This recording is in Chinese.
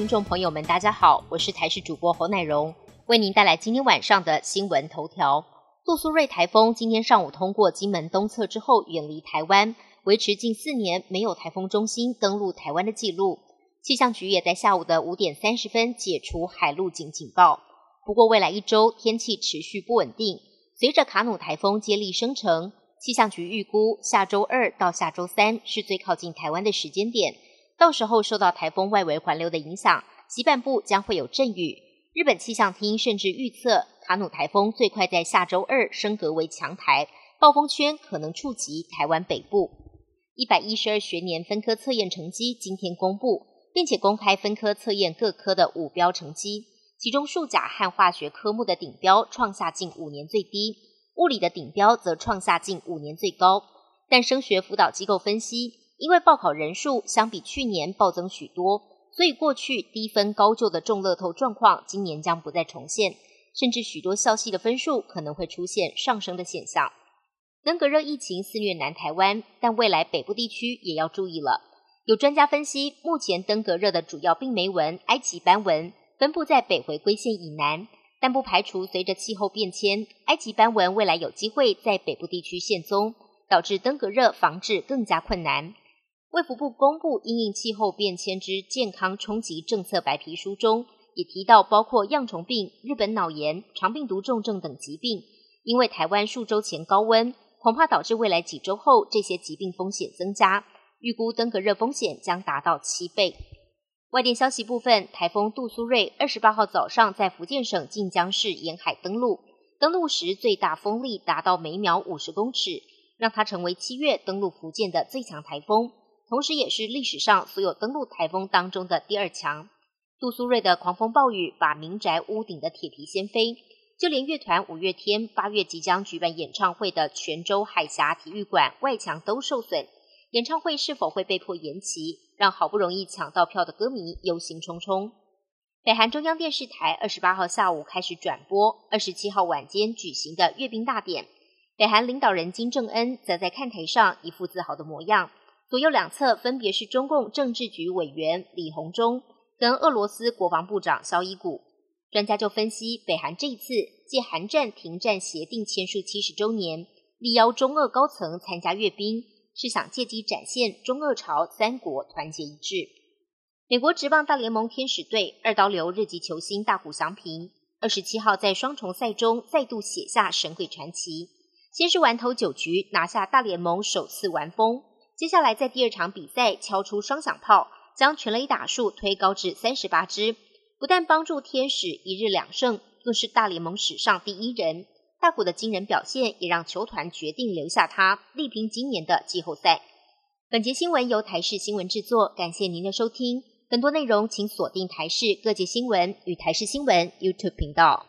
听众朋友们，大家好，我是台视主播侯乃荣，为您带来今天晚上的新闻头条。杜苏芮台风今天上午通过金门东侧之后，远离台湾，维持近四年没有台风中心登陆台湾的记录。气象局也在下午的五点三十分解除海陆警警报。不过，未来一周天气持续不稳定，随着卡努台风接力生成，气象局预估下周二到下周三是最靠近台湾的时间点。到时候受到台风外围环流的影响，西半部将会有阵雨。日本气象厅甚至预测，卡努台风最快在下周二升格为强台，暴风圈可能触及台湾北部。一百一十二学年分科测验成绩今天公布，并且公开分科测验各科的五标成绩，其中数甲和化学科目的顶标创下近五年最低，物理的顶标则创下近五年最高。但升学辅导机构分析。因为报考人数相比去年暴增许多，所以过去低分高就的重乐透状况今年将不再重现，甚至许多校系的分数可能会出现上升的现象。登革热疫情肆虐南台湾，但未来北部地区也要注意了。有专家分析，目前登革热的主要病媒蚊埃及斑蚊分布在北回归线以南，但不排除随着气候变迁，埃及斑蚊未来有机会在北部地区现踪，导致登革热防治更加困难。卫福部公布《因应气候变迁之健康冲击政策白皮书》中，也提到包括恙虫病、日本脑炎、肠病毒重症等疾病。因为台湾数周前高温，恐怕导致未来几周后这些疾病风险增加，预估登革热风险将达到七倍。外电消息部分，台风杜苏芮二十八号早上在福建省晋江市沿海登陆，登陆时最大风力达到每秒五十公尺，让它成为七月登陆福建的最强台风。同时，也是历史上所有登陆台风当中的第二强。杜苏芮的狂风暴雨把民宅屋顶的铁皮掀飞，就连乐团五月天八月即将举办演唱会的泉州海峡体育馆外墙都受损。演唱会是否会被迫延期，让好不容易抢到票的歌迷忧心忡忡。北韩中央电视台二十八号下午开始转播二十七号晚间举行的阅兵大典，北韩领导人金正恩则在看台上一副自豪的模样。左右两侧分别是中共政治局委员李鸿忠跟俄罗斯国防部长肖伊古。专家就分析，北韩这一次借韩战停战协定签署七十周年，力邀中俄高层参加阅兵，是想借机展现中俄朝三国团结一致。美国职棒大联盟天使队二刀流日籍球星大谷翔平，二十七号在双重赛中再度写下神鬼传奇，先是完投九局拿下大联盟首次完封。接下来，在第二场比赛敲出双响炮，将全垒打数推高至三十八支，不但帮助天使一日两胜，更是大联盟史上第一人。大谷的惊人表现，也让球团决定留下他，力拼今年的季后赛。本节新闻由台视新闻制作，感谢您的收听。更多内容请锁定台视各界新闻与台视新闻 YouTube 频道。